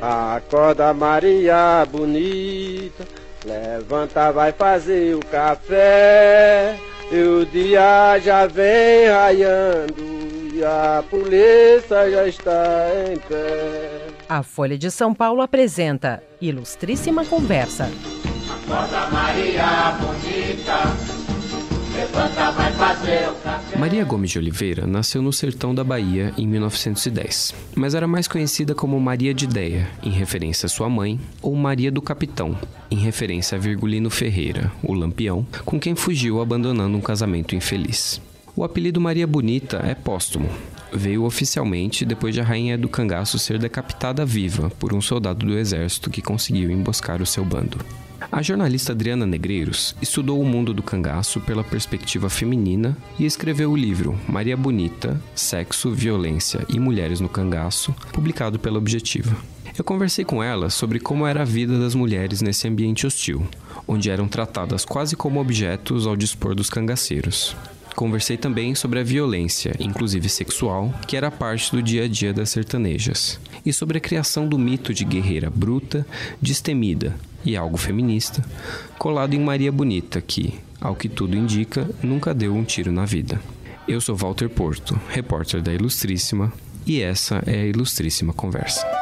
Acorda Maria bonita, levanta, vai fazer o café. E o dia já vem raiando e a polícia já está em pé. A Folha de São Paulo apresenta Ilustríssima Conversa. Acorda Maria bonita. Maria Gomes de Oliveira nasceu no sertão da Bahia em 1910, mas era mais conhecida como Maria de Ideia, em referência à sua mãe, ou Maria do Capitão, em referência a Virgulino Ferreira, o Lampião, com quem fugiu abandonando um casamento infeliz. O apelido Maria Bonita é póstumo. Veio oficialmente depois de a rainha do cangaço ser decapitada viva por um soldado do exército que conseguiu emboscar o seu bando. A jornalista Adriana Negreiros estudou o mundo do cangaço pela perspectiva feminina e escreveu o livro Maria Bonita, Sexo, Violência e Mulheres no Cangaço, publicado pela Objetiva. Eu conversei com ela sobre como era a vida das mulheres nesse ambiente hostil, onde eram tratadas quase como objetos ao dispor dos cangaceiros. Conversei também sobre a violência, inclusive sexual, que era parte do dia a dia das sertanejas, e sobre a criação do mito de guerreira bruta, destemida, e algo feminista, colado em Maria Bonita, que, ao que tudo indica, nunca deu um tiro na vida. Eu sou Walter Porto, repórter da Ilustríssima, e essa é a Ilustríssima Conversa.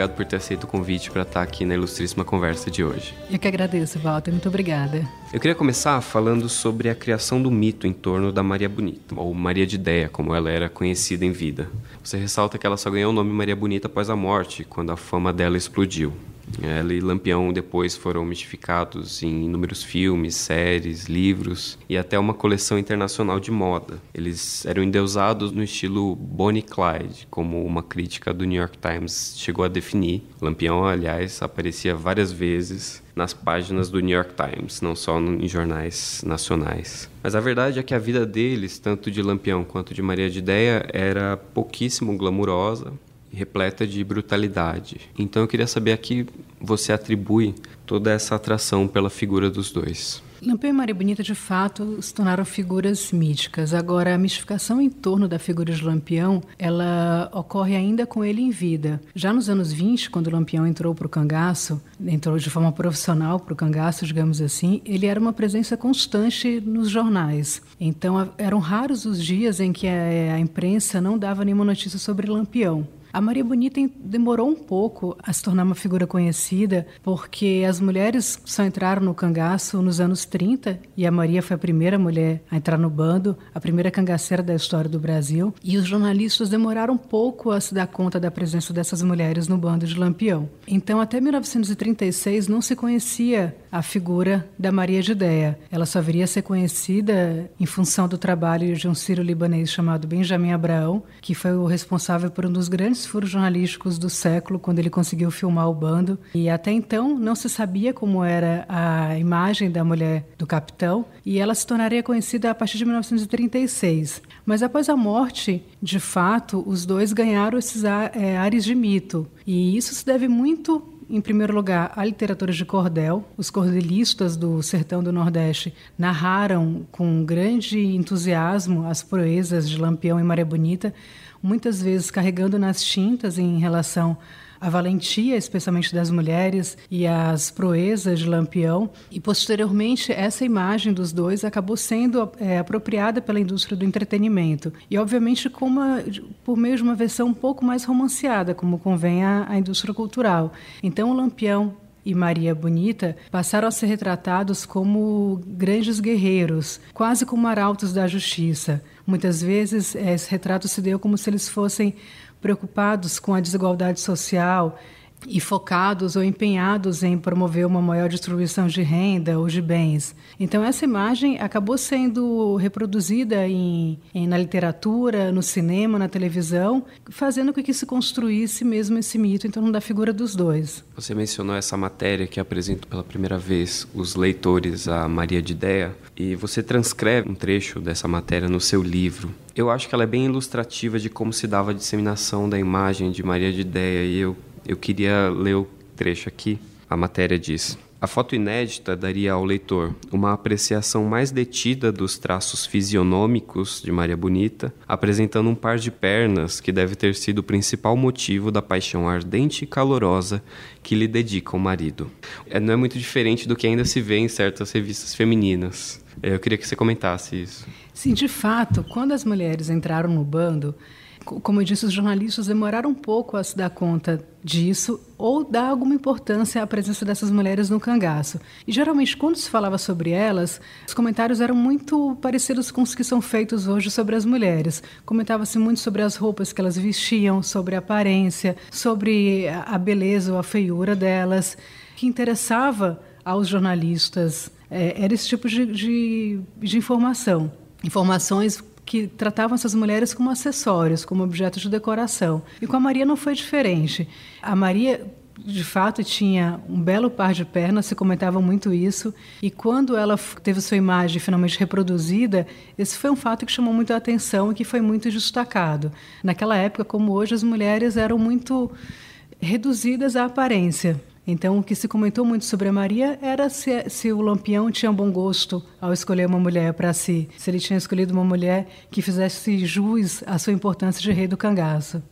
Obrigado por ter aceito o convite para estar aqui na Ilustríssima Conversa de hoje. Eu que agradeço, Walter. Muito obrigada. Eu queria começar falando sobre a criação do mito em torno da Maria Bonita, ou Maria de Ideia, como ela era conhecida em vida. Você ressalta que ela só ganhou o nome Maria Bonita após a morte, quando a fama dela explodiu. Ela e Lampião depois foram mitificados em inúmeros filmes, séries, livros e até uma coleção internacional de moda. Eles eram endeusados no estilo Bonnie Clyde, como uma crítica do New York Times chegou a definir. Lampião, aliás, aparecia várias vezes nas páginas do New York Times, não só em jornais nacionais. Mas a verdade é que a vida deles, tanto de Lampião quanto de Maria de Ideia, era pouquíssimo glamurosa, repleta de brutalidade. Então eu queria saber a que você atribui toda essa atração pela figura dos dois. Lampião e Maria Bonita, de fato, se tornaram figuras míticas. Agora, a mistificação em torno da figura de Lampião, ela ocorre ainda com ele em vida. Já nos anos 20, quando Lampião entrou para o cangaço, entrou de forma profissional para o cangaço, digamos assim, ele era uma presença constante nos jornais. Então, eram raros os dias em que a, imprensa não dava nenhuma notícia sobre Lampião. A Maria Bonita demorou um pouco a se tornar uma figura conhecida, porque as mulheres só entraram no cangaço nos anos 30 e a Maria foi a primeira mulher a entrar no bando, a primeira cangaceira da história do Brasil, e os jornalistas demoraram um pouco a se dar conta da presença dessas mulheres no bando de Lampião. Então, até 1936 não se conhecia a figura da Maria Ideia. Ela só viria a ser conhecida em função do trabalho de um sírio-libanês chamado Benjamin Abraão, que foi o responsável por um dos grandes grandes furos jornalísticos do século, quando ele conseguiu filmar o bando. E até então não se sabia como era a imagem da mulher do capitão, e ela se tornaria conhecida a partir de 1936. Mas após a morte, de fato, os dois ganharam esses é, ares de mito. E isso se deve muito em primeiro lugar, à literatura de cordel. Os cordelistas do sertão do Nordeste narraram com grande entusiasmo as proezas de Lampião e Maré Bonita, muitas vezes carregando nas tintas em relação à valentia, especialmente das mulheres, e às proezas de Lampião. E, posteriormente, essa imagem dos dois acabou sendo é, apropriada pela indústria do entretenimento. E, obviamente, com uma, por meio de uma versão um pouco mais romanceada, como convém à, à indústria cultural. Então, o Lampião e Maria Bonita passaram a ser retratados como grandes guerreiros, quase como arautos da justiça. Muitas vezes esse retrato se deu como se eles fossem preocupados com a desigualdade social e focados ou empenhados em promover uma maior distribuição de renda ou de bens. Então essa imagem acabou sendo reproduzida em, em, na literatura, no cinema, na televisão, fazendo com que se construísse mesmo esse mito em torno da figura dos dois. Você mencionou essa matéria que apresenta pela primeira vez os leitores a Maria de Ideia e você transcreve um trecho dessa matéria no seu livro. Eu acho que ela é bem ilustrativa de como se dava a disseminação da imagem de Maria de Ideia e eu eu queria ler o trecho aqui. A matéria diz: A foto inédita daria ao leitor uma apreciação mais detida dos traços fisionômicos de Maria Bonita, apresentando um par de pernas que deve ter sido o principal motivo da paixão ardente e calorosa que lhe dedica o marido. É, não é muito diferente do que ainda se vê em certas revistas femininas. É, eu queria que você comentasse isso. Sim, de fato, quando as mulheres entraram no bando, como eu disse, os jornalistas demoraram um pouco a se dar conta disso ou dar alguma importância à presença dessas mulheres no cangaço. E geralmente, quando se falava sobre elas, os comentários eram muito parecidos com os que são feitos hoje sobre as mulheres. Comentava-se muito sobre as roupas que elas vestiam, sobre a aparência, sobre a beleza ou a feiura delas. O que interessava aos jornalistas é, era esse tipo de, de, de informação. Informações que tratavam essas mulheres como acessórios, como objetos de decoração. E com a Maria não foi diferente. A Maria de fato tinha um belo par de pernas, se comentava muito isso, e quando ela teve sua imagem finalmente reproduzida, esse foi um fato que chamou muito a atenção e que foi muito destacado. Naquela época, como hoje, as mulheres eram muito reduzidas à aparência. Então, o que se comentou muito sobre a Maria era se, se o Lampião tinha bom gosto ao escolher uma mulher para si, se ele tinha escolhido uma mulher que fizesse jus à sua importância de rei do cangaço.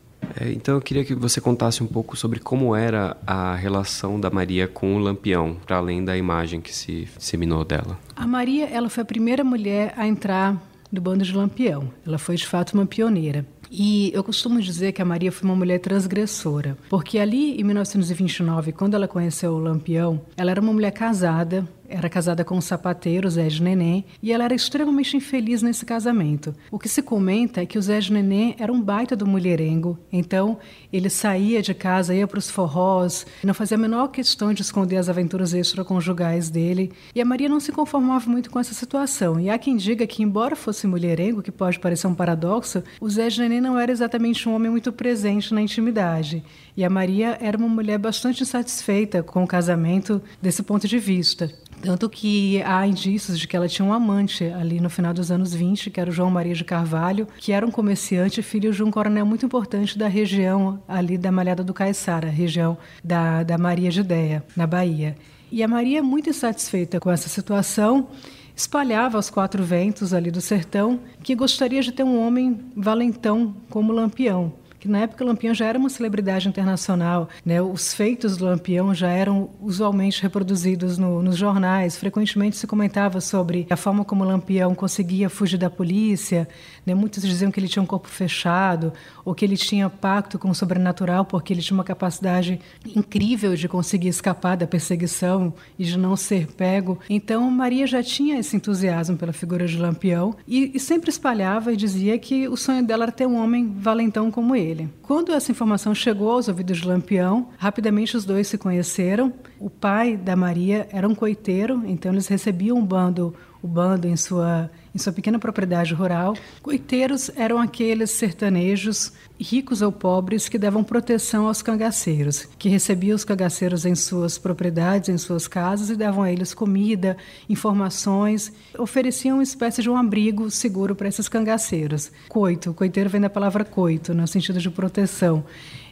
É, então, eu queria que você contasse um pouco sobre como era a relação da Maria com o Lampião, para além da imagem que se disseminou dela. A Maria ela foi a primeira mulher a entrar no bando de Lampião. Ela foi, de fato, uma pioneira. E eu costumo dizer que a Maria foi uma mulher transgressora, porque ali em 1929, quando ela conheceu o Lampião, ela era uma mulher casada, era casada com um sapateiro, Zé de Neném, e ela era extremamente infeliz nesse casamento. O que se comenta é que o Zé de Neném era um baita do mulherengo, então ele saía de casa, ia para os forrós, não fazia a menor questão de esconder as aventuras extraconjugais dele, e a Maria não se conformava muito com essa situação. E há quem diga que, embora fosse mulherengo, que pode parecer um paradoxo, o Zé de Neném não era exatamente um homem muito presente na intimidade. E a Maria era uma mulher bastante insatisfeita com o casamento desse ponto de vista. Tanto que há indícios de que ela tinha um amante ali no final dos anos 20, que era o João Maria de Carvalho, que era um comerciante, filho de um coronel muito importante da região ali da Malhada do Caiçara, região da, da Maria Ideia, na Bahia. E a Maria, muito insatisfeita com essa situação, espalhava aos quatro ventos ali do sertão que gostaria de ter um homem valentão como Lampião que na época o Lampião já era uma celebridade internacional, né? Os feitos do Lampião já eram usualmente reproduzidos no, nos jornais, frequentemente se comentava sobre a forma como o Lampião conseguia fugir da polícia, né? Muitos diziam que ele tinha um corpo fechado ou que ele tinha pacto com o sobrenatural porque ele tinha uma capacidade incrível de conseguir escapar da perseguição e de não ser pego. Então Maria já tinha esse entusiasmo pela figura de Lampião e, e sempre espalhava e dizia que o sonho dela era ter um homem valentão como ele Quando essa informação chegou aos ouvidos de Lampião, rapidamente os dois se conheceram. O pai da Maria era um coiteiro, então eles recebiam um bando, o bando em sua em sua pequena propriedade rural. Coiteiros eram aqueles sertanejos, ricos ou pobres, que davam proteção aos cangaceiros, que recebiam os cangaceiros em suas propriedades, em suas casas e davam a eles comida, informações, ofereciam uma espécie de um abrigo seguro para esses cangaceiros. Coito, coiteiro vem da palavra coito, no sentido de proteção.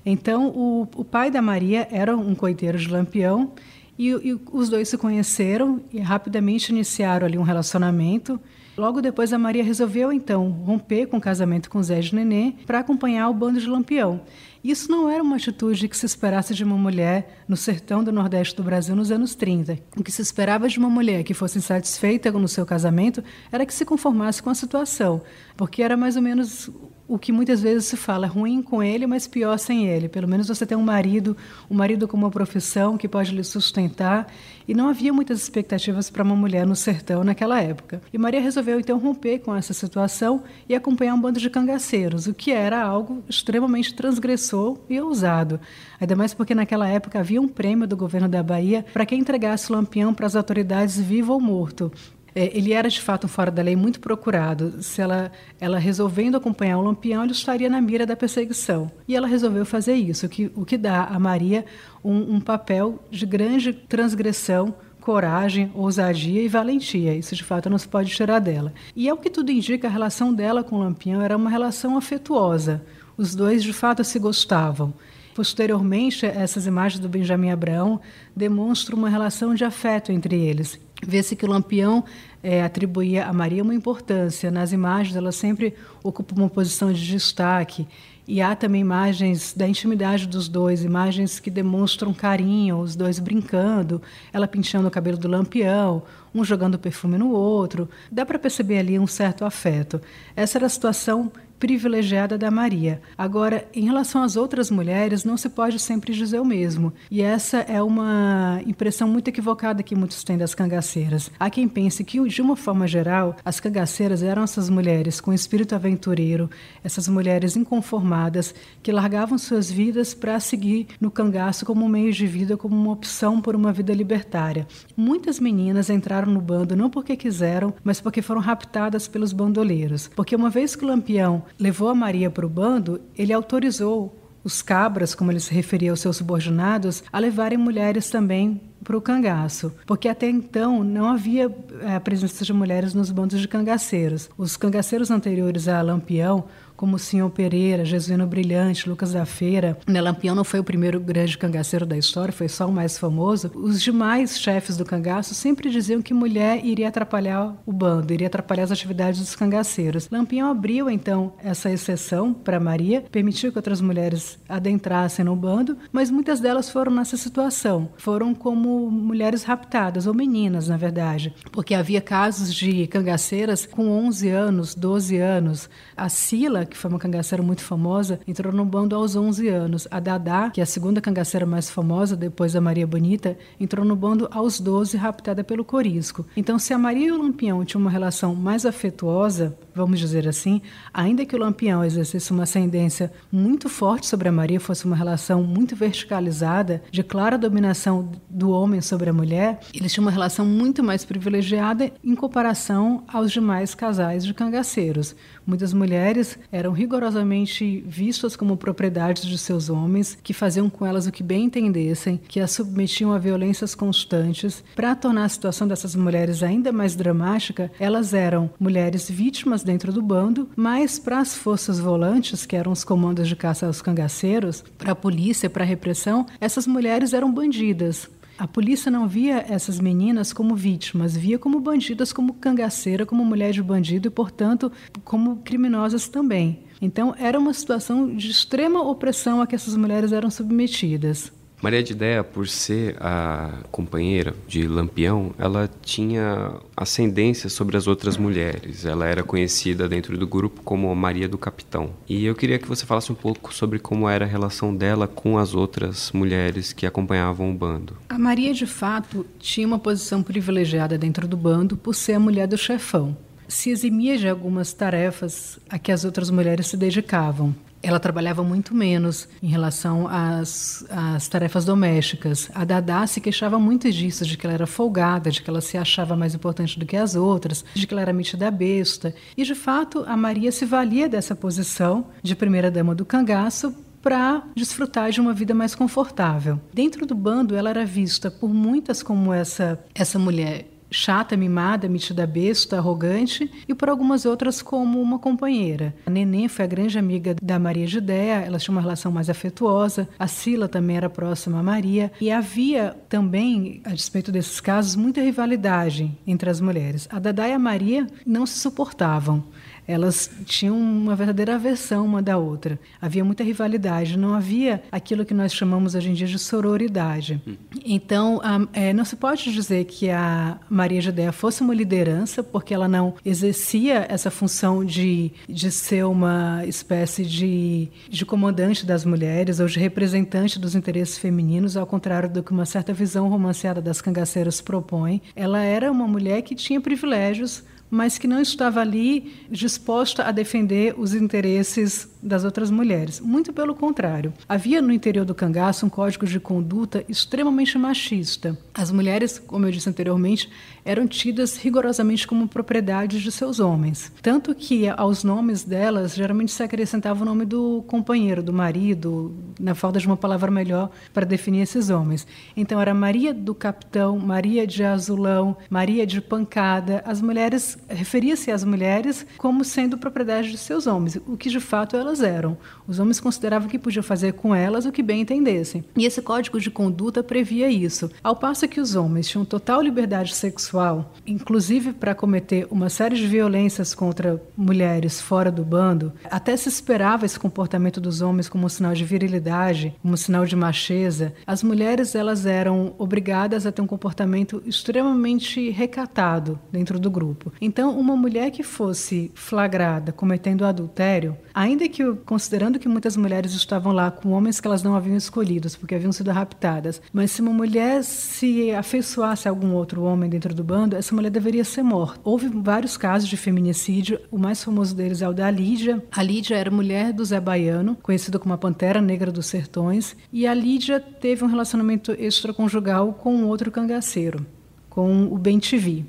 Então, o, o pai da Maria era um coiteiro de Lampião e, e, os dois se conheceram e rapidamente iniciaram ali um relacionamento. Logo depois, a Maria resolveu, então, romper com o casamento com Zé de Nenê para acompanhar o bando de Lampião. Isso não era uma atitude que se esperasse de uma mulher no sertão do Nordeste do Brasil nos anos 30. O que se esperava de uma mulher que fosse insatisfeita no seu casamento era que se conformasse com a situação, porque era mais ou menos o que muitas vezes se fala ruim com ele, mas pior sem ele. Pelo menos você tem um marido, um marido com uma profissão que pode lhe sustentar. E não havia muitas expectativas para uma mulher no sertão naquela época. E Maria resolveu então romper com essa situação e acompanhar um bando de cangaceiros, o que era algo extremamente transgressor e ousado. Ainda mais porque naquela época havia um prêmio do governo da Bahia para quem entregasse o lampião para as autoridades vivo ou morto. É, ele era de fato um fora da lei muito procurado. Se ela, ela resolvendo acompanhar o Lampião, ele estaria na mira da perseguição. E ela resolveu fazer isso, o que, o que dá a Maria um, um papel de grande transgressão coragem, ousadia e valentia. Isso de fato não se pode tirar dela. E é o que tudo indica, a relação dela com o Lampião era uma relação afetuosa. Os dois de fato se gostavam. Posteriormente, essas imagens do Benjamin Abraão demonstram uma relação de afeto entre eles. Vê-se que o Lampião é, atribuía a Maria uma importância. Nas imagens, ela sempre ocupa uma posição de destaque. E há também imagens da intimidade dos dois, imagens que demonstram carinho, os dois brincando, ela pinchando o cabelo do lampião, um jogando perfume no outro. Dá para perceber ali um certo afeto. Essa era a situação privilegiada da Maria. Agora, em relação às outras mulheres, não se pode sempre dizer o mesmo. E essa é uma impressão muito equivocada que muitos têm das cangaceiras. Há quem pense que, de uma forma geral, as cangaceiras eram essas mulheres com espírito aventureiro, essas mulheres inconformadas que largavam suas vidas para seguir no cangaço como um meio de vida, como uma opção por uma vida libertária. Muitas meninas entraram no bando não porque quiseram, mas porque foram raptadas pelos bandoleiros. Porque uma vez que o Lampião levou a Maria para o bando, ele autorizou os cabras, como ele se referia aos seus subordinados, a levarem mulheres também para o cangaço, porque até então não havia é, a presença de mulheres nos bandos de cangaceiros. Os cangaceiros anteriores a Lampião como o Senhor Pereira, Jesuíno Brilhante, Lucas da Feira. Né, Lampião não foi o primeiro grande cangaceiro da história, foi só o mais famoso. Os demais chefes do cangaço sempre diziam que mulher iria atrapalhar o bando, iria atrapalhar as atividades dos cangaceiros. Lampião abriu então essa exceção para Maria, permitiu que outras mulheres adentrassem no bando, mas muitas delas foram nessa situação. Foram como mulheres raptadas, ou meninas, na verdade, porque havia casos de cangaceiras com 11 anos, 12 anos. A Sila, que foi uma cangaceira muito famosa, entrou no bando aos 11 anos. A Dadá, que é a segunda cangaceira mais famosa, depois da Maria Bonita, entrou no bando aos 12, raptada pelo Corisco. Então, se a Maria e o Lampião tinham uma relação mais afetuosa, vamos dizer assim, ainda que o Lampião exercesse uma ascendência muito forte sobre a Maria, fosse uma relação muito verticalizada, de clara dominação do homem sobre a mulher, eles tinham uma relação muito mais privilegiada em comparação aos demais casais de cangaceiros. Muitas mulheres eram rigorosamente vistas como propriedades de seus homens, que faziam com elas o que bem entendessem, que as submetiam a violências constantes. Para tornar a situação dessas mulheres ainda mais dramática, elas eram mulheres vítimas dentro do bando, mas para as forças volantes, que eram os comandos de caça aos cangaceiros, para a polícia, para a repressão, essas mulheres eram bandidas. A polícia não via essas meninas como vítimas, via como bandidas, como cangaceira, como mulher de bandido e, portanto, como criminosas também. Então, era uma situação de extrema opressão a que essas mulheres eram submetidas. Maria de Déia, por ser a companheira de Lampião, ela tinha ascendência sobre as outras mulheres. Ela era conhecida dentro do grupo como Maria do Capitão. E eu queria que você falasse um pouco sobre como era a relação dela com as outras mulheres que acompanhavam o bando. A Maria, de fato, tinha uma posição privilegiada dentro do bando por ser a mulher do chefão se eximia de algumas tarefas a que as outras mulheres se dedicavam ela trabalhava muito menos em relação às, às tarefas domésticas. A Dadá se queixava muito disso, de que ela era folgada, de que ela se achava mais importante do que as outras, de que ela era metida besta. E, de fato, a Maria se valia dessa posição de primeira-dama do cangaço para desfrutar de uma vida mais confortável. Dentro do bando, ela era vista por muitas como essa, essa mulher chata, mimada, metida besta, arrogante, e por algumas outras como uma companheira. A Nenê foi a grande amiga da Maria Judéia, elas tinham uma relação mais afetuosa. A Sila também era próxima a Maria. E havia também, a despeito desses casos, muita rivalidade entre as mulheres. A Dadá e a Maria não se suportavam. Elas tinham uma verdadeira aversão uma da outra. Havia muita rivalidade, não havia aquilo que nós chamamos hoje em dia de sororidade. Então, a, é, não se pode dizer que a Maria Judéia fosse uma liderança, porque ela não exercia essa função de, de ser uma espécie de, de comandante das mulheres ou de representante dos interesses femininos, ao contrário do que uma certa visão romanceada das cangaceiras propõe. Ela era uma mulher que tinha privilégios mas que não estava ali disposta a defender os interesses das outras mulheres. Muito pelo contrário. Havia no interior do cangaço um código de conduta extremamente machista. As mulheres, como eu disse anteriormente, eram tidas rigorosamente como propriedades de seus homens. Tanto que aos nomes delas geralmente se acrescentava o nome do companheiro, do marido, na falta de uma palavra melhor para definir esses homens. Então era Maria do Capitão, Maria de Azulão, Maria de Pancada. As mulheres referia-se às mulheres como sendo propriedade de seus homens, o que de fato elas eram. Os homens consideravam que podiam fazer com elas o que bem entendessem. E esse código de conduta previa isso. Ao passo que os homens tinham total liberdade sexual, inclusive para cometer uma série de violências contra mulheres fora do bando, até se esperava esse comportamento dos homens como um sinal de virilidade, como um sinal de macheza. As mulheres elas eram obrigadas a ter um comportamento extremamente recatado dentro do grupo. Então, uma mulher que fosse flagrada cometendo adultério, ainda que considerando que muitas mulheres estavam lá com homens que elas não haviam escolhido, porque haviam sido raptadas, mas se uma mulher se afeiçoasse a algum outro homem dentro do bando, essa mulher deveria ser morta. Houve vários casos de feminicídio, o mais famoso deles é o da Lídia. A Lídia era mulher do Zé Baiano, conhecido como a Pantera Negra dos Sertões, e a Lídia teve um relacionamento extraconjugal com um outro cangaceiro, com o Ben TV.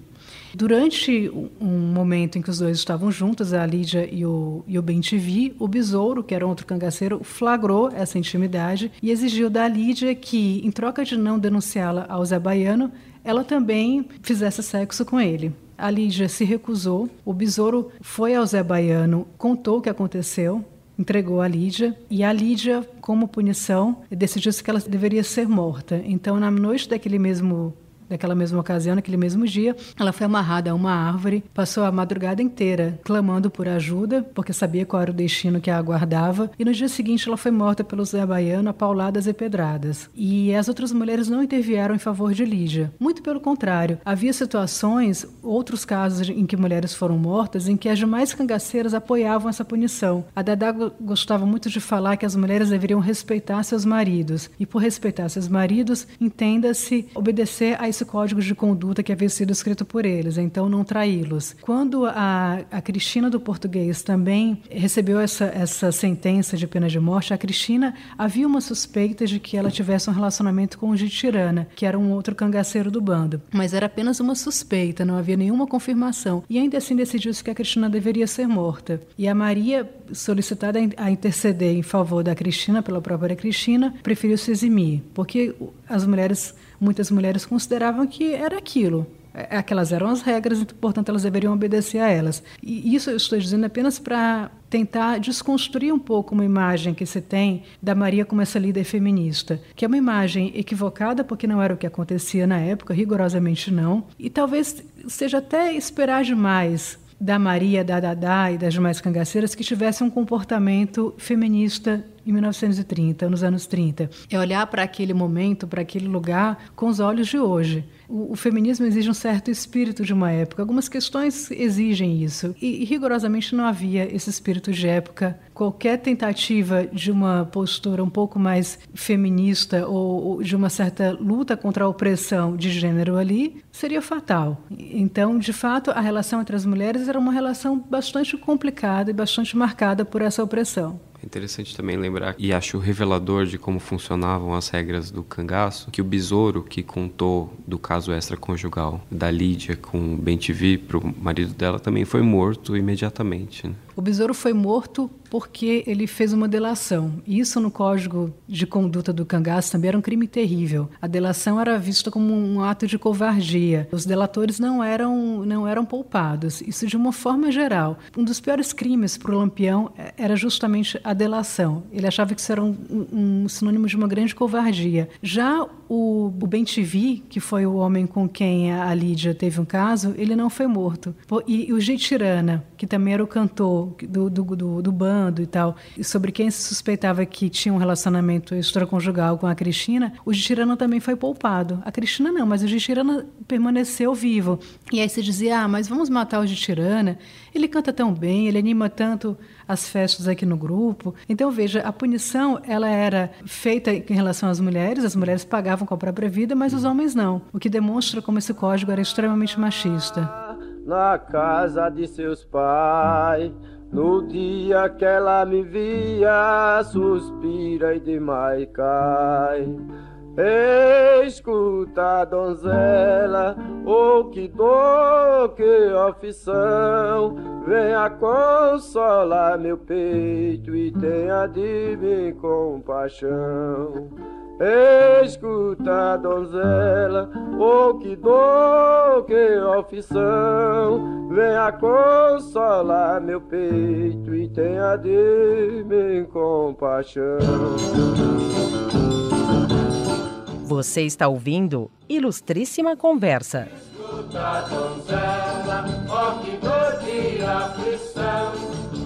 Durante um momento em que os dois estavam juntos, a Lídia e o, e o o Besouro, que era outro cangaceiro, flagrou essa intimidade e exigiu da Lídia que, em troca de não denunciá-la ao Zé Baiano, ela também fizesse sexo com ele. A Lídia se recusou, o Besouro foi ao Zé Baiano, contou o que aconteceu, entregou a Lídia e a Lídia, como punição, decidiu que ela deveria ser morta. Então, na noite daquele mesmo Naquela mesma ocasião, naquele mesmo dia, ela foi amarrada a uma árvore, passou a madrugada inteira clamando por ajuda, porque sabia qual era o destino que a aguardava, e no dia seguinte ela foi morta pelo Zé Baiano a pauladas e pedradas. E as outras mulheres não intervieram em favor de Lídia. Muito pelo contrário, havia situações, outros casos em que mulheres foram mortas, em que as demais cangaceiras apoiavam essa punição. A Dadá gostava muito de falar que as mulheres deveriam respeitar seus maridos, e por respeitar seus maridos, entenda-se obedecer a esse código de conduta que havia sido escrito por eles, então não traí-los. Quando a, a Cristina do português também recebeu essa, essa sentença de pena de morte, a Cristina havia uma suspeita de que ela tivesse um relacionamento com o Jitirana, que era um outro cangaceiro do bando, mas era apenas uma suspeita, não havia nenhuma confirmação. E ainda assim decidiu-se que a Cristina deveria ser morta. E a Maria, solicitada a interceder em favor da Cristina, pela própria Cristina, preferiu se eximir, porque as mulheres muitas mulheres consideravam que era aquilo. É, aquelas eram as regras, portanto elas deveriam obedecer a elas. E isso eu estou dizendo apenas para tentar desconstruir um pouco uma imagem que se tem da Maria como essa líder feminista, que é uma imagem equivocada porque não era o que acontecia na época, rigorosamente não, e talvez seja até esperar demais da Maria, da Dadá e das demais cangaceiras que tivessem um comportamento feminista em 1930, nos anos 30. É olhar para aquele momento, para aquele lugar, com os olhos de hoje. O, o, feminismo exige um certo espírito de uma época. Algumas questões exigem isso. E, e, rigorosamente não havia esse espírito de época. Qualquer tentativa de uma postura um pouco mais feminista ou, ou de uma certa luta contra a opressão de gênero ali seria fatal. Então, de fato, a relação entre as mulheres era uma relação bastante complicada e bastante marcada por essa opressão. É interessante também lembrar, e acho revelador de como funcionavam as regras do cangaço, que o besouro que contou do caso extraconjugal da Lídia com o Bentivi para o marido dela também foi morto imediatamente. Né? O besouro foi morto porque ele fez uma delação. Isso no Código de Conduta do Cangaço também era um crime terrível. A delação era vista como um ato de covardia. Os delatores não eram não eram poupados. Isso de uma forma geral. Um dos piores crimes para o Lampião era justamente a delação. Ele achava que isso era um, um sinônimo de uma grande covardia. Já o, o Ben-TV, que foi o homem com quem a Lídia teve um caso, ele não foi morto. E, e o Tirana, que também era o cantor do, do, do, do bando e tal, sobre quem se suspeitava que tinha um relacionamento extraconjugal com a Cristina, o Tirana também foi poupado. A Cristina não, mas o Tirana permaneceu vivo. E aí se dizia, ah, mas vamos matar o Tirana, ele canta tão bem, ele anima tanto as festas aqui no grupo. Então, veja, a punição ela era feita em relação às mulheres, as mulheres pagavam com a própria vida, mas os homens não, o que demonstra como esse código era extremamente machista. Na casa de seus pais, no dia que ela me via, suspira e demais cai. Escuta, donzela, oh que dor, que aflição, venha consolar meu peito e tenha de mim compaixão. Escuta, donzela, oh que dor, que aflição, venha consolar meu peito e tenha de mim compaixão. Você está ouvindo Ilustríssima Conversa. Escuta, donzela, ó que dor de aflição,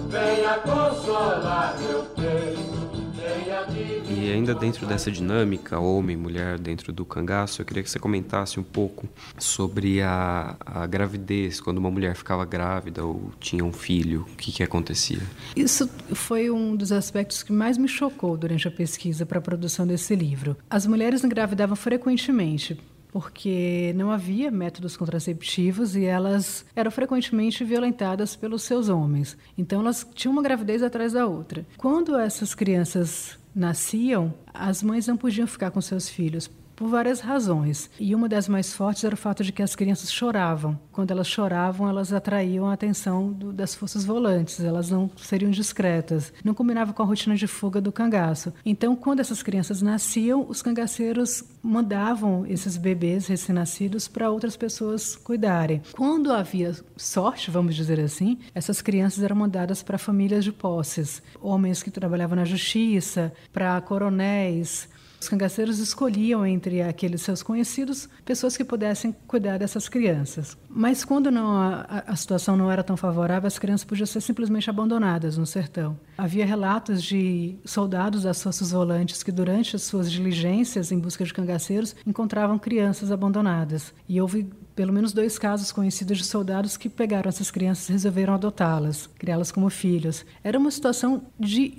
venha consolar meu. E ainda dentro dessa dinâmica, homem mulher dentro do cangaço, eu queria que você comentasse um pouco sobre a, a gravidez, quando uma mulher ficava grávida ou tinha um filho, o que, que acontecia? Isso foi um dos aspectos que mais me chocou durante a pesquisa para a produção desse livro. As mulheres engravidavam frequentemente, porque não havia métodos contraceptivos e elas eram frequentemente violentadas pelos seus homens. Então elas tinham uma gravidez atrás da outra. Quando essas crianças nasciam, as mães não podiam ficar com seus filhos por várias razões. E uma das mais fortes era o fato de que as crianças choravam. Quando elas choravam, elas atraíam a atenção do, das forças volantes, elas não seriam discretas. Não combinava com a rotina de fuga do cangaço. Então, quando essas crianças nasciam, os cangaceiros mandavam esses bebês recém-nascidos para outras pessoas cuidarem. Quando havia sorte, vamos dizer assim, essas crianças eram mandadas para famílias de posses, homens que trabalhavam na justiça, para coronéis, os cangaceiros escolhiam entre aqueles seus conhecidos pessoas que pudessem cuidar dessas crianças. Mas quando não, a, a situação não era tão favorável, as crianças podiam ser simplesmente abandonadas no sertão. Havia relatos de soldados das forças volantes que, durante as suas diligências em busca de cangaceiros, encontravam crianças abandonadas. E houve pelo menos dois casos conhecidos de soldados que pegaram essas crianças e resolveram adotá-las, criá-las como filhos. Era uma situação de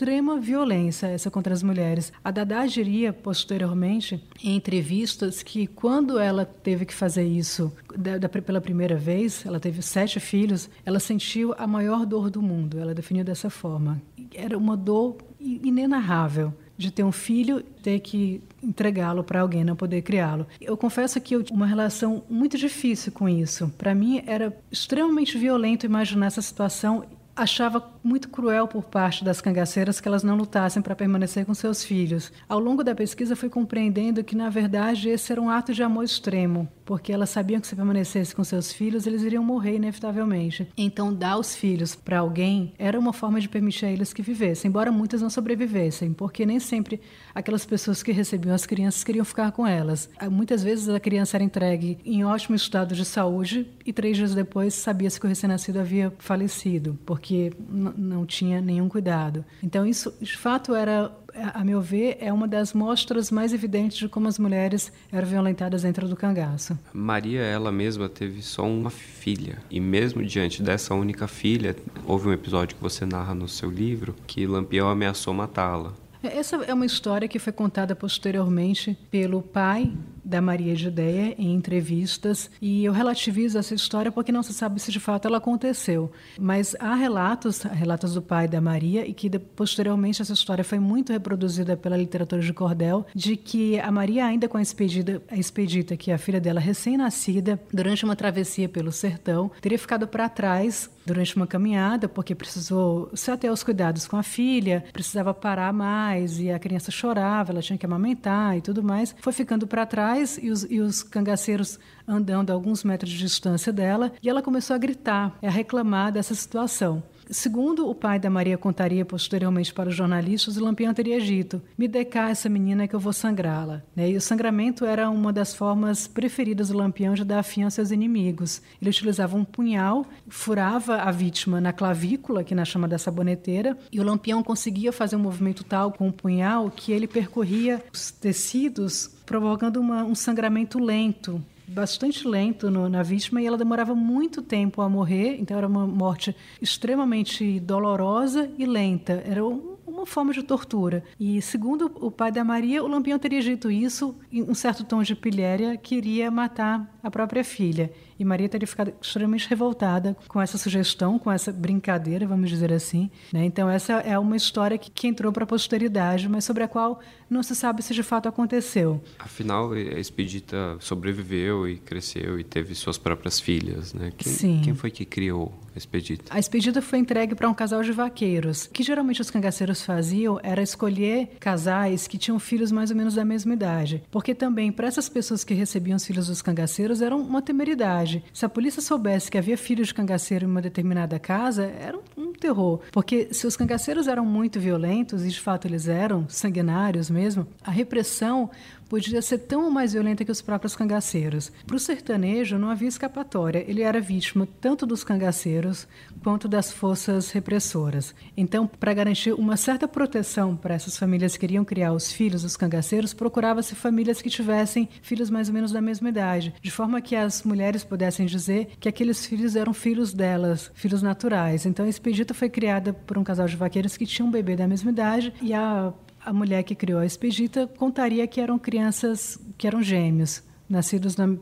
extrema violência essa contra as mulheres. A Dada diria posteriormente em entrevistas que quando ela teve que fazer isso da, da, pela primeira vez, ela teve sete filhos, ela sentiu a maior dor do mundo. Ela definiu dessa forma. Era uma dor inenarrável de ter um filho ter que entregá-lo para alguém não poder criá-lo. Eu confesso que eu tive uma relação muito difícil com isso. Para mim era extremamente violento imaginar essa situação achava muito cruel por parte das cangaceiras que elas não lutassem para permanecer com seus filhos. Ao longo da pesquisa, fui compreendendo que, na verdade, esse era um ato de amor extremo, porque elas sabiam que se permanecesse com seus filhos, eles iriam morrer inevitavelmente. Então, dar os filhos para alguém era uma forma de permitir a eles que vivessem, embora muitas não sobrevivessem, porque nem sempre aquelas pessoas que recebiam as crianças queriam ficar com elas. Muitas vezes a criança era entregue em ótimo estado de saúde e três dias depois sabia-se que o recém-nascido havia falecido, porque não tinha nenhum cuidado. Então, isso, de fato, era, a meu ver, é uma das mostras mais evidentes de como as mulheres eram violentadas dentro do cangaço. Maria, ela mesma, teve só uma filha. E mesmo diante dessa única filha, houve um episódio que você narra no seu livro que Lampião ameaçou matá-la. Essa é uma história que foi contada posteriormente pelo pai da Maria de Ideia em entrevistas e eu relativizo essa história porque não se sabe se de fato ela aconteceu. Mas há relatos, relatos do pai da Maria e que posteriormente essa história foi muito reproduzida pela literatura de cordel de que a Maria ainda com a expedida, a expedita que é a filha dela recém-nascida durante uma travessia pelo sertão teria ficado para trás durante uma caminhada, porque precisou se até aos cuidados com a filha, precisava parar mais e a criança chorava, ela tinha que amamentar e tudo mais. Foi ficando para trás e os, e os cangaceiros andando a alguns metros de distância dela, e ela começou a gritar, a reclamar dessa situação. Segundo o pai da Maria contaria posteriormente para os jornalistas, o Lampião teria dito: Me dê cá essa menina que eu vou sangrá-la. Né? E o sangramento era uma das formas preferidas do Lampião de dar fim aos seus inimigos. Ele utilizava um punhal, furava a vítima na clavícula, que na chama da saboneteira, e o Lampião conseguia fazer um movimento tal com o punhal que ele percorria os tecidos, provocando uma, um sangramento lento bastante lento no, na vítima e ela demorava muito tempo a morrer, então era uma morte extremamente dolorosa e lenta. Era um, uma forma de tortura. E segundo o pai da Maria, o Lampião teria dito isso em um certo tom de pilhéria, queria matar a própria filha. E Maria teria ficado extremamente revoltada com essa sugestão, com essa brincadeira, vamos dizer assim. Né? Então, essa é uma história que, que entrou para a posteridade, mas sobre a qual não se sabe se de fato aconteceu. Afinal, a Expedita sobreviveu e cresceu e teve suas próprias filhas. Né? Quem, Sim. quem foi que criou a Expedita? A Expedita foi entregue para um casal de vaqueiros. O que geralmente os cangaceiros faziam era escolher casais que tinham filhos mais ou menos da mesma idade. Porque também, para essas pessoas que recebiam os filhos dos cangaceiros, era uma temeridade. Se a polícia soubesse que havia filhos de cangaceiro em uma determinada casa, era um, um terror. Porque se os cangaceiros eram muito violentos, e de fato eles eram, sanguinários mesmo, a repressão podia ser tão mais violenta que os próprios cangaceiros. Para o sertanejo não havia escapatória, ele era vítima tanto dos cangaceiros quanto das forças repressoras. Então, para garantir uma certa proteção para essas famílias que queriam criar os filhos dos cangaceiros, procurava-se famílias que tivessem filhos mais ou menos da mesma idade, de forma que as mulheres pudessem dizer que aqueles filhos eram filhos delas, filhos naturais. Então, a expedita foi criada por um casal de vaqueiros que tinha um bebê da mesma idade e a a mulher que criou a expedita contaria que eram crianças que eram gêmeos, nascidos na,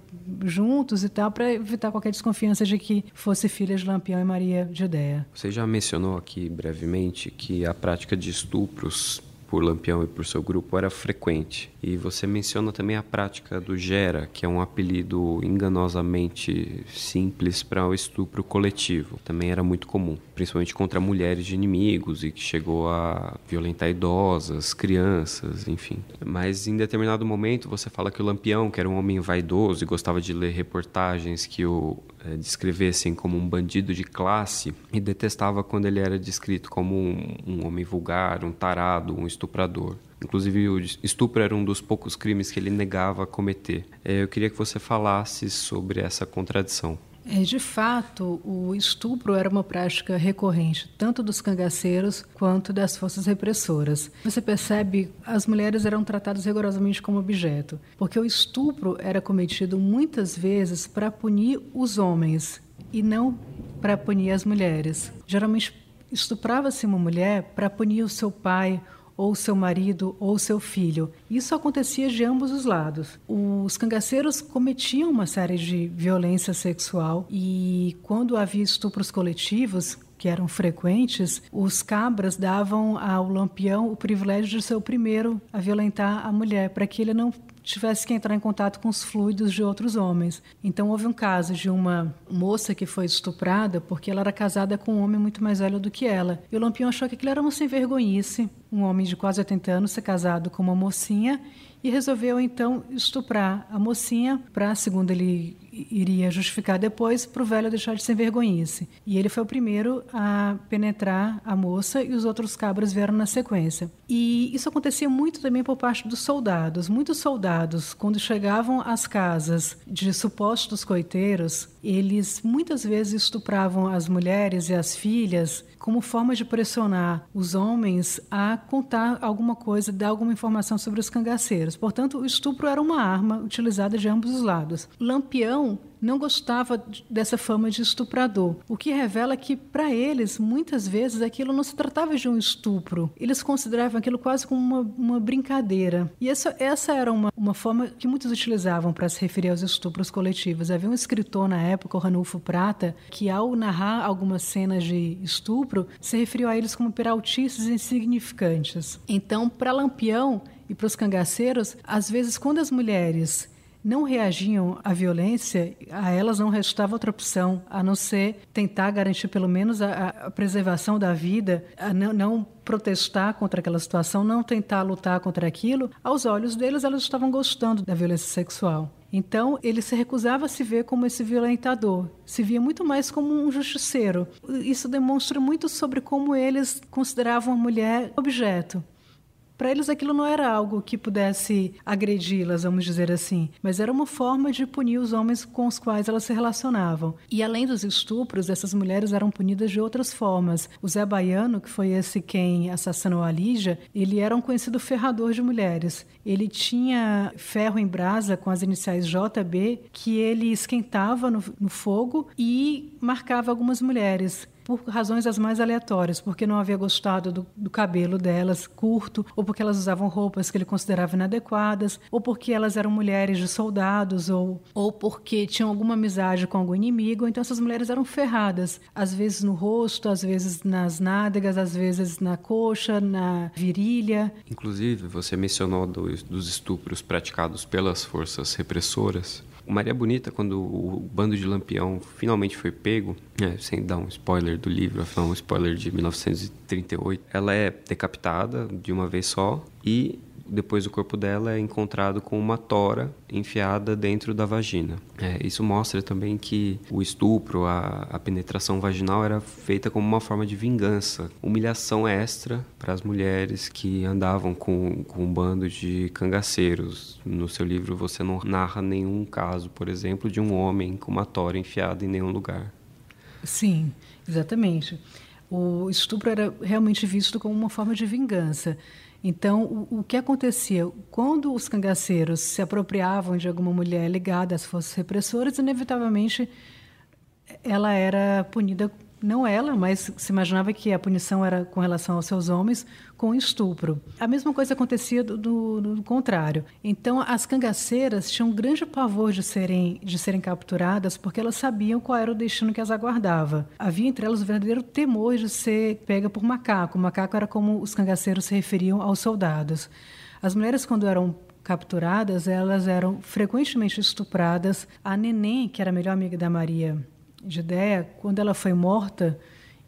juntos e tal, para evitar qualquer desconfiança de que fosse filha de Lampião e Maria de Ideia. Você já mencionou aqui brevemente que a prática de estupros por Lampião e por seu grupo era frequente. E você menciona também a prática do gera, que é um apelido enganosamente simples para o estupro coletivo. Também era muito comum, principalmente contra mulheres de inimigos e que chegou a violentar idosas, crianças, enfim. Mas em determinado momento você fala que o Lampião, que era um homem vaidoso e gostava de ler reportagens que o é, descrevessem como um bandido de classe e detestava quando ele era descrito como um, um homem vulgar, um tarado, um estuprador. Inclusive, o estupro era um dos poucos crimes que ele negava cometer. É, eu queria que você falasse sobre essa contradição. É, de fato, o estupro era uma prática recorrente, tanto dos cangaceiros quanto das forças repressoras. Você percebe, as mulheres eram tratadas rigorosamente como objeto, porque o estupro era cometido muitas vezes para punir os homens e não para punir as mulheres. Geralmente estuprava-se uma mulher para punir o seu pai ou seu marido ou seu filho. Isso acontecia de ambos os lados. Os cangaceiros cometiam uma série de violência sexual e quando havia estupros coletivos, que eram frequentes, os cabras davam ao lampião o privilégio de ser o primeiro a violentar a mulher, para que ele não tivesse que entrar em contato com os fluidos de outros homens. Então houve um caso de uma moça que foi estuprada porque ela era casada com um homem muito mais velho do que ela. E o Lampião achou que aquilo era uma sem vergonhice, um homem de quase 80 anos ser casado com uma mocinha e resolveu então estuprar a mocinha para, segundo ele iria justificar depois, para o velho deixar de ser vergonhice. E ele foi o primeiro a penetrar a moça e os outros cabras vieram na sequência. E isso acontecia muito também por parte dos soldados. Muitos soldados, quando chegavam às casas de supostos coiteiros, eles muitas vezes estupravam as mulheres e as filhas como forma de pressionar os homens a contar alguma coisa, dar alguma informação sobre os cangaceiros. Portanto, o estupro era uma arma utilizada de ambos os lados. Lampião não gostava dessa fama de estuprador, o que revela que, para eles, muitas vezes aquilo não se tratava de um estupro. Eles consideravam aquilo quase como uma, uma brincadeira. E essa, essa era uma, uma forma que muitos utilizavam para se referir aos estupros coletivos. Havia um escritor na época, o Ranulfo Prata, que, ao narrar algumas cenas de estupro, se referiu a eles como peraltices insignificantes. Então, para Lampião e para os cangaceiros, às vezes, quando as mulheres não reagiam à violência, a elas não restava outra opção a não ser tentar garantir pelo menos a, a preservação da vida, não, não protestar contra aquela situação, não tentar lutar contra aquilo. Aos olhos deles, elas estavam gostando da violência sexual. Então, ele se recusava a se ver como esse violentador, se via muito mais como um justiceiro. Isso demonstra muito sobre como eles consideravam a mulher objeto. Para eles aquilo não era algo que pudesse agredi-las, vamos dizer assim, mas era uma forma de punir os homens com os quais elas se relacionavam. E além dos estupros, essas mulheres eram punidas de outras formas. O Zé Baiano, que foi esse quem assassinou a Lígia, ele era um conhecido ferrador de mulheres. Ele tinha ferro em brasa com as iniciais JB que ele esquentava no, no fogo e marcava algumas mulheres por razões as mais aleatórias, porque não havia gostado do, do, cabelo delas curto, ou porque elas usavam roupas que ele considerava inadequadas, ou porque elas eram mulheres de soldados, ou, ou porque tinham alguma amizade com algum inimigo. Então essas mulheres eram ferradas, às vezes no rosto, às vezes nas nádegas, às vezes na coxa, na virilha. Inclusive, você mencionou do, dos estupros praticados pelas forças repressoras. O Maria Bonita, quando o bando de Lampião finalmente foi pego, é, sem dar um spoiler do livro, afinal um spoiler de 1938, ela é decapitada de uma vez só e depois o corpo dela é encontrado com uma tora enfiada dentro da vagina. É, isso mostra também que o estupro, a, a, penetração vaginal era feita como uma forma de vingança, humilhação extra para as mulheres que andavam com, com um bando de cangaceiros. No seu livro você não narra nenhum caso, por exemplo, de um homem com uma tora enfiada em nenhum lugar. Sim, exatamente. O estupro era realmente visto como uma forma de vingança. Então, o, o, que acontecia? Quando os cangaceiros se apropriavam de alguma mulher ligada às forças repressoras, inevitavelmente ela era punida não ela, mas se imaginava que a punição era com relação aos seus homens com estupro. A mesma coisa acontecia do, do, do, contrário. Então, as cangaceiras tinham um grande pavor de serem, de serem capturadas porque elas sabiam qual era o destino que as aguardava. Havia entre elas o verdadeiro temor de ser pega por macaco. O macaco era como os cangaceiros se referiam aos soldados. As mulheres, quando eram capturadas, elas eram frequentemente estupradas. A Neném, que era a melhor amiga da Maria ideia, quando ela foi morta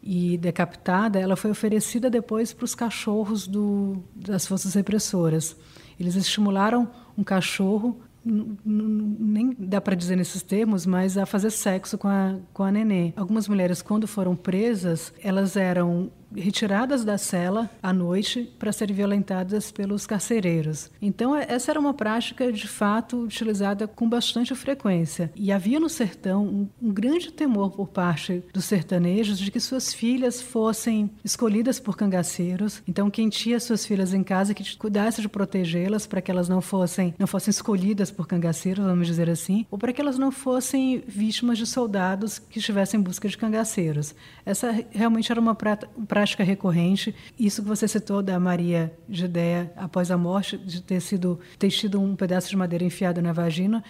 e decapitada, ela foi oferecida depois para os cachorros do, das forças repressoras. Eles estimularam um cachorro nem dá para dizer nesses termos, mas a fazer sexo com a, com a nenê. Algumas mulheres, quando foram presas, elas eram retiradas da cela à noite para serem violentadas pelos carcereiros. Então, é, essa era uma prática, de fato, utilizada com bastante frequência. E havia no sertão um, um grande temor por parte dos sertanejos de que suas filhas fossem escolhidas por cangaceiros. Então, quem tinha suas filhas em casa, que cuidasse de protegê-las para que elas não fossem, não fossem escolhidas por cangaceiros, vamos dizer assim, ou para que elas não fossem vítimas de soldados que estivessem em busca de cangaceiros. Essa realmente era uma prática prática recorrente. Isso que você citou da Maria Judéia após a morte, de ter sido ter tido um pedaço de madeira enfiado na vagina.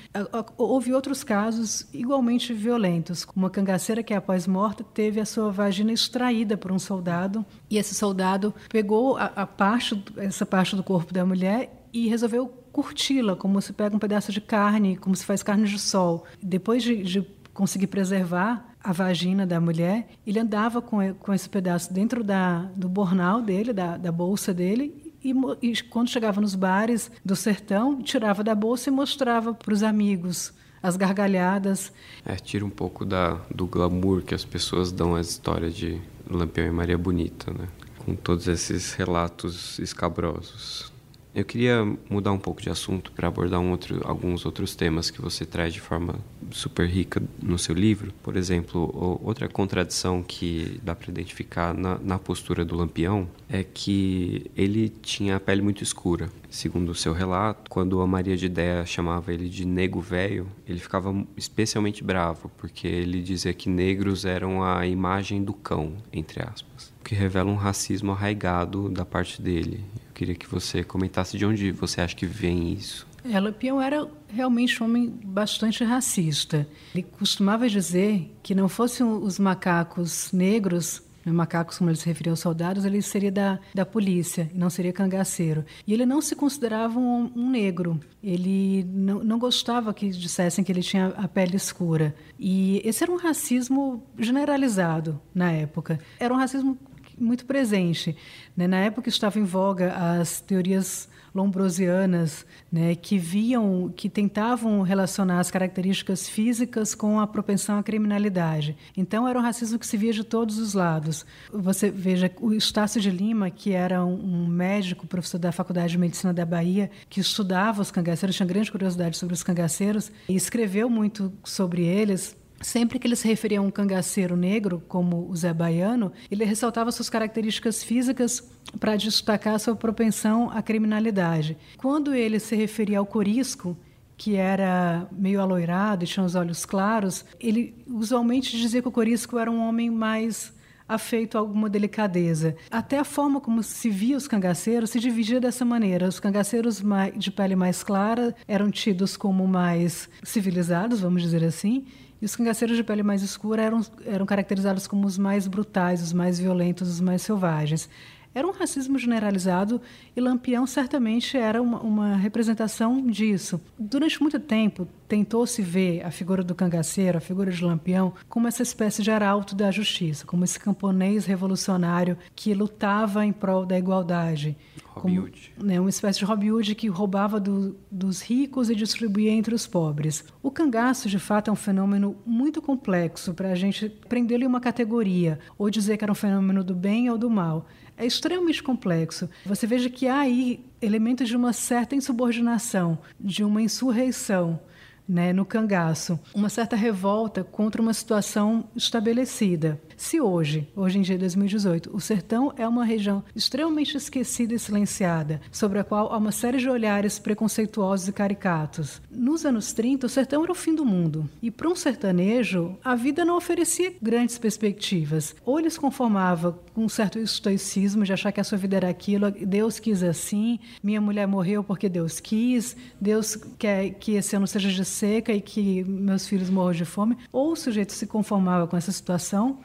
Houve outros casos igualmente violentos. Uma cangaceira que após morte teve a sua vagina extraída por um soldado e esse soldado pegou a, a parte essa parte do corpo da mulher e resolveu curti-la, como se pega um pedaço de carne, como se faz carne de sol. Depois de, de conseguir preservar a vagina da mulher, ele andava com, com esse pedaço dentro da, do bornal dele, da, da bolsa dele, e, e, quando chegava nos bares do sertão, tirava da bolsa e mostrava para os amigos as gargalhadas. É, tira um pouco da, do glamour que as pessoas dão às histórias de Lampião e Maria Bonita, né? Com todos esses relatos escabrosos. Eu queria mudar um pouco de assunto para abordar um outro, alguns outros temas que você traz de forma super rica no seu livro. Por exemplo, outra contradição que dá para identificar na, na, postura do Lampião é que ele tinha a pele muito escura. Segundo o seu relato, quando a Maria de Ideia chamava ele de nego velho, ele ficava especialmente bravo, porque ele dizia que negros eram a imagem do cão, entre aspas. Que revela um racismo arraigado da parte dele queria que você comentasse de onde você acha que vem isso. É, Lampião era realmente um homem bastante racista. Ele costumava dizer que não fossem os macacos negros né, macacos, como ele se referia aos soldados, ele seria da, da polícia não seria cangaceiro. E ele não se considerava um, um negro. Ele não, não gostava que dissessem que ele tinha a pele escura. E esse era um racismo generalizado na época. Era um racismo muito presente. Né? Na época estava em voga as teorias lombrosianas, né, que viam, que tentavam relacionar as características físicas com a propensão à criminalidade. Então era um racismo que se via de todos os lados. Você veja o Estácio de Lima, que era um, médico, professor da Faculdade de Medicina da Bahia, que estudava os cangaceiros, tinha grande curiosidade sobre os cangaceiros e escreveu muito sobre eles. Sempre que ele se referia a um cangaceiro negro, como o Zé Baiano, ele ressaltava suas características físicas para destacar sua propensão à criminalidade. Quando ele se referia ao corisco, que era meio aloirado e tinha os olhos claros, ele usualmente dizia que o corisco era um homem mais afeito a alguma delicadeza. Até a forma como se via os cangaceiros se dividia dessa maneira. Os cangaceiros de pele mais clara eram tidos como mais civilizados, vamos dizer assim, e os cangaceiros de pele mais escura eram, eram caracterizados como os mais brutais, os mais violentos, os mais selvagens. Era um racismo generalizado e Lampião certamente era uma, uma representação disso. Durante muito tempo, tentou-se ver a figura do cangaceiro, a figura de Lampião, como essa espécie de arauto da justiça, como esse camponês revolucionário que lutava em prol da igualdade. Robin Hood. Né, uma espécie de Robin Hood que roubava do, dos ricos e distribuía entre os pobres. O cangaço, de fato, é um fenômeno muito complexo para a gente prendê-lo em uma categoria, ou dizer que era um fenômeno do bem ou do mal é extremamente complexo. Você veja que há aí elementos de uma certa insubordinação, de uma insurreição né, no cangaço, uma certa revolta contra uma situação estabelecida. Se hoje, hoje em dia 2018, o sertão é uma região extremamente esquecida e silenciada, sobre a qual há uma série de olhares preconceituosos e caricatos. Nos anos 30, o sertão era o fim do mundo. E para um sertanejo, a vida não oferecia grandes perspectivas. Ou ele se conformava com um certo estoicismo de achar que a sua vida era aquilo, Deus quis assim, minha mulher morreu porque Deus quis, Deus quer que esse ano seja de seca e que meus filhos morram de fome. Ou o sujeito se conformava com essa situação,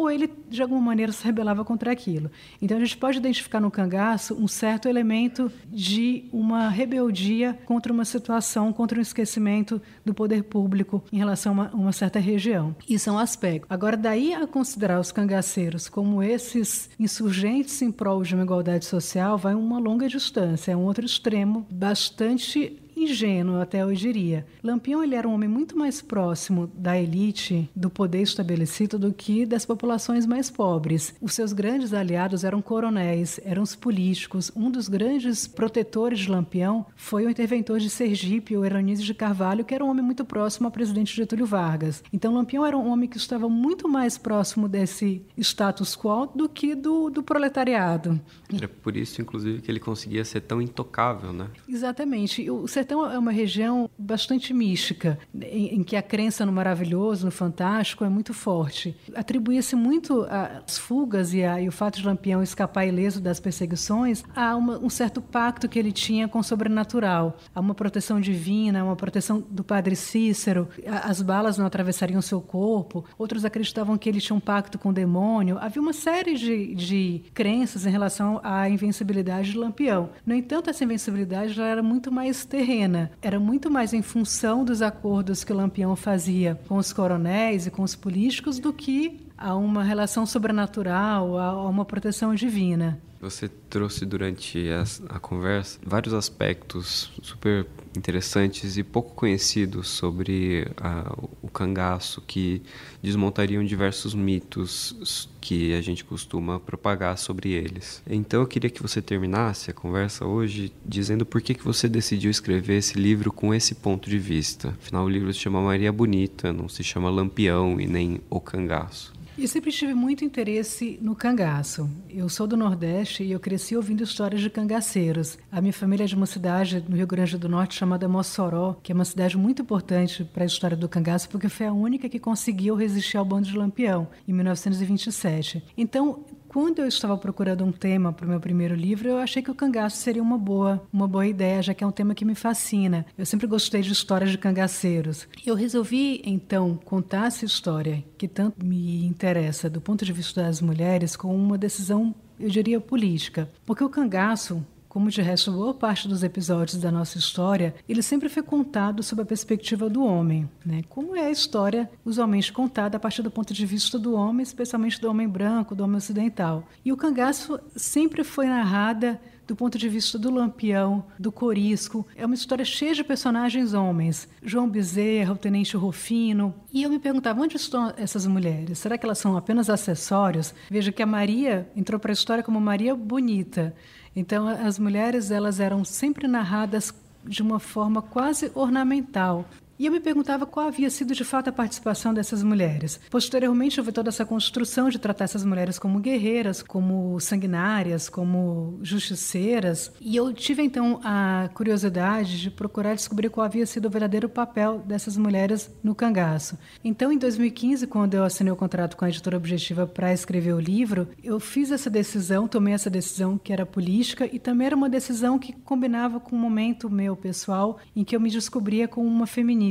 ou ele de alguma maneira se rebelava contra aquilo. Então a gente pode identificar no cangaço um certo elemento de uma rebeldia contra uma situação, contra um esquecimento do poder público em relação a uma, uma certa região. Isso é um aspecto. Agora, daí a considerar os cangaceiros como esses insurgentes em prol de uma igualdade social vai uma longa distância, é um outro extremo bastante ingênuo, até eu diria. Lampião ele era um homem muito mais próximo da elite, do poder estabelecido, do que das populações mais pobres. Os seus grandes aliados eram coronéis, eram os políticos. Um dos grandes protetores de Lampião foi o interventor de Sergipe, o Eranísio de Carvalho, que era um homem muito próximo ao presidente Getúlio Vargas. Então Lampião era um homem que estava muito mais próximo desse status quo do que do, do proletariado. Era por isso, inclusive, que ele conseguia ser tão intocável, né? Exatamente. O sertão é uma região bastante mística, em, em que a crença no maravilhoso, no fantástico, é muito forte. Atribuía-se muito às fugas e, a, e, o fato de Lampião escapar ileso das perseguições a uma, um certo pacto que ele tinha com o sobrenatural, a uma proteção divina, uma proteção do padre Cícero. As balas não atravessariam seu corpo. Outros acreditavam que ele tinha um pacto com o demônio. Havia uma série de, de crenças em relação à invencibilidade de Lampião. No entanto, essa invencibilidade já era muito mais terrena era muito mais em função dos acordos que o Lampião fazia com os coronéis e com os políticos do que a uma relação sobrenatural, a uma proteção divina. Você trouxe durante a, a, conversa vários aspectos super interessantes e pouco conhecidos sobre a, o cangaço que desmontariam diversos mitos que a gente costuma propagar sobre eles. Então eu queria que você terminasse a conversa hoje dizendo por que, que você decidiu escrever esse livro com esse ponto de vista. Afinal, o livro se chama Maria Bonita, não se chama Lampião e nem O Cangaço. Eu sempre tive muito interesse no cangaço. Eu sou do Nordeste e eu cresci ouvindo histórias de cangaceiros. A minha família é de uma cidade no Rio Grande do Norte chamada Mossoró, que é uma cidade muito importante para a história do cangaço, porque foi a única que conseguiu resistir ao bando de Lampião, em 1927. Então, quando eu estava procurando um tema para o meu primeiro livro, eu achei que o cangaço seria uma boa, uma boa ideia, já que é um tema que me fascina. Eu sempre gostei de histórias de cangaceiros. Eu resolvi, então, contar essa história que tanto me interessa do ponto de vista das mulheres com uma decisão, eu diria, política. Porque o cangaço, como de resto boa parte dos episódios da nossa história, ele sempre foi contado sob a perspectiva do homem, né? Como é a história usualmente contada a partir do ponto de vista do homem, especialmente do homem branco, do homem ocidental. E o cangaço sempre foi narrada do ponto de vista do Lampião, do Corisco. É uma história cheia de personagens homens. João Bezerra, o Tenente Rufino. E eu me perguntava, onde estão essas mulheres? Será que elas são apenas acessórios? Veja que a Maria entrou para a história como Maria Bonita. Então, as mulheres elas eram sempre narradas de uma forma quase ornamental. E eu me perguntava qual havia sido de fato a participação dessas mulheres. Posteriormente, houve toda essa construção de tratar essas mulheres como guerreiras, como sanguinárias, como justiceiras. E eu tive então a curiosidade de procurar descobrir qual havia sido o verdadeiro papel dessas mulheres no cangaço. Então, em 2015, quando eu assinei o contrato com a editora Objetiva para escrever o livro, eu fiz essa decisão, tomei essa decisão que era política e também era uma decisão que combinava com um momento meu pessoal em que eu me descobria como uma feminista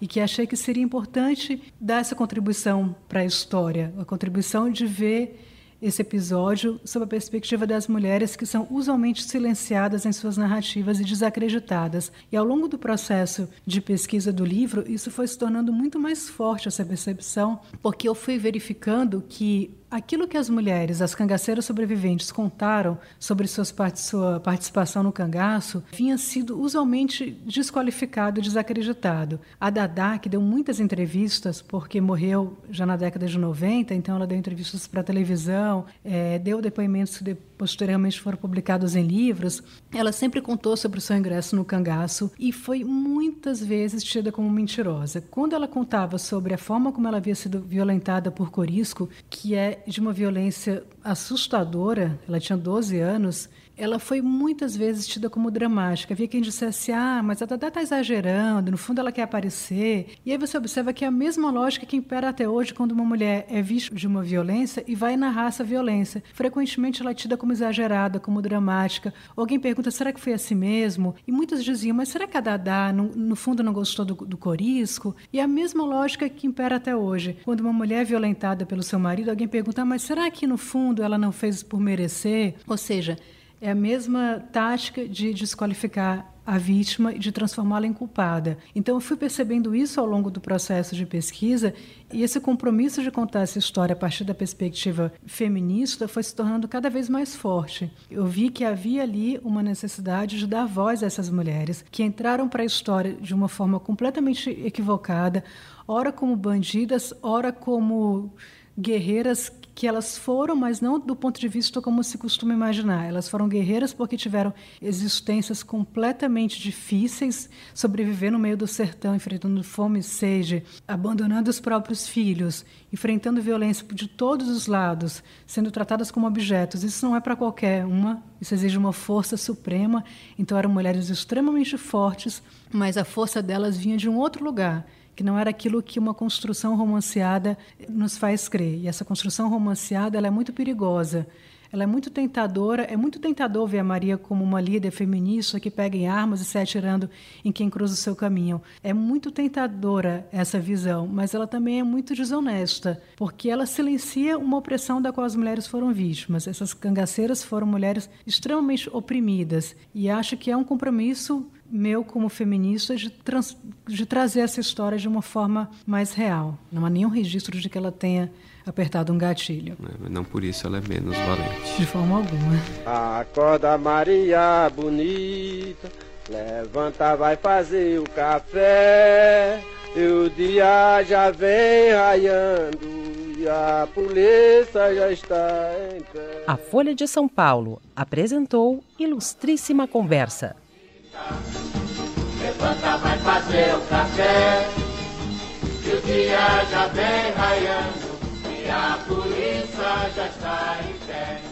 e que achei que seria importante dar essa contribuição para a história, a contribuição de ver esse episódio sob a perspectiva das mulheres que são usualmente silenciadas em suas narrativas e desacreditadas. E ao longo do processo de pesquisa do livro, isso foi se tornando muito mais forte essa percepção, porque eu fui verificando que aquilo que as mulheres, as cangaceiras sobreviventes, contaram sobre suas sua participação no cangaço vinha sido usualmente desqualificado e desacreditado. A Dada, que deu muitas entrevistas, porque morreu já na década de 90, então ela deu entrevistas para televisão, é, deu depoimentos que posteriormente foram publicados em livros, ela sempre contou sobre o seu ingresso no cangaço e foi muitas vezes tida como mentirosa. Quando ela contava sobre a forma como ela havia sido violentada por Corisco, que é de uma violência assustadora, ela tinha 12 anos, ela foi muitas vezes tida como dramática. Havia quem dissesse, ah, mas a Dada está exagerando, no fundo ela quer aparecer. E aí você observa que é a mesma lógica que impera até hoje quando uma mulher é vista de uma violência e vai narrar essa violência. Frequentemente ela é tida como exagerada, como dramática. Alguém pergunta, será que foi assim mesmo? E muitos diziam, mas será que a Dada, no, no fundo, não gostou do, do corisco? E é a mesma lógica que impera até hoje. Quando uma mulher é violentada pelo seu marido, alguém pergunta, ah, mas será que no fundo ela não fez por merecer? Ou seja, é a mesma tática de desqualificar a vítima e de transformá-la em culpada. Então, eu fui percebendo isso ao longo do processo de pesquisa e esse compromisso de contar essa história a partir da perspectiva feminista foi se tornando cada vez mais forte. Eu vi que havia ali uma necessidade de dar voz a essas mulheres que entraram para a história de uma forma completamente equivocada, ora como bandidas, ora como guerreiras que elas foram, mas não do ponto de vista como se costuma imaginar. Elas foram guerreiras porque tiveram existências completamente difíceis, sobreviver no meio do sertão, enfrentando fome e sede, abandonando os próprios filhos, enfrentando violência de todos os lados, sendo tratadas como objetos. Isso não é para qualquer uma, isso exige uma força suprema. Então eram mulheres extremamente fortes, mas a força delas vinha de um outro lugar que não era aquilo que uma construção romanceada nos faz crer. E essa construção romanceada ela é muito perigosa. Ela é muito tentadora, é muito tentador ver a Maria como uma líder feminista que pega em armas e sai atirando em quem cruza o seu caminho. É muito tentadora essa visão, mas ela também é muito desonesta, porque ela silencia uma opressão da qual as mulheres foram vítimas. Essas cangaceiras foram mulheres extremamente oprimidas e acho que é um compromisso meu como feminista de, trans, de trazer essa história de uma forma mais real. Não há nenhum registro de que ela tenha apertado um gatilho. É, não por isso ela é menos valente. De forma alguma. Acorda Maria bonita, levanta, vai fazer o café. E o dia já vem raiando e a polícia já está em pé. A Folha de São Paulo apresentou Ilustríssima Conversa Levanta, vai fazer o café, que o dia já vem raiando a polícia já está em pé.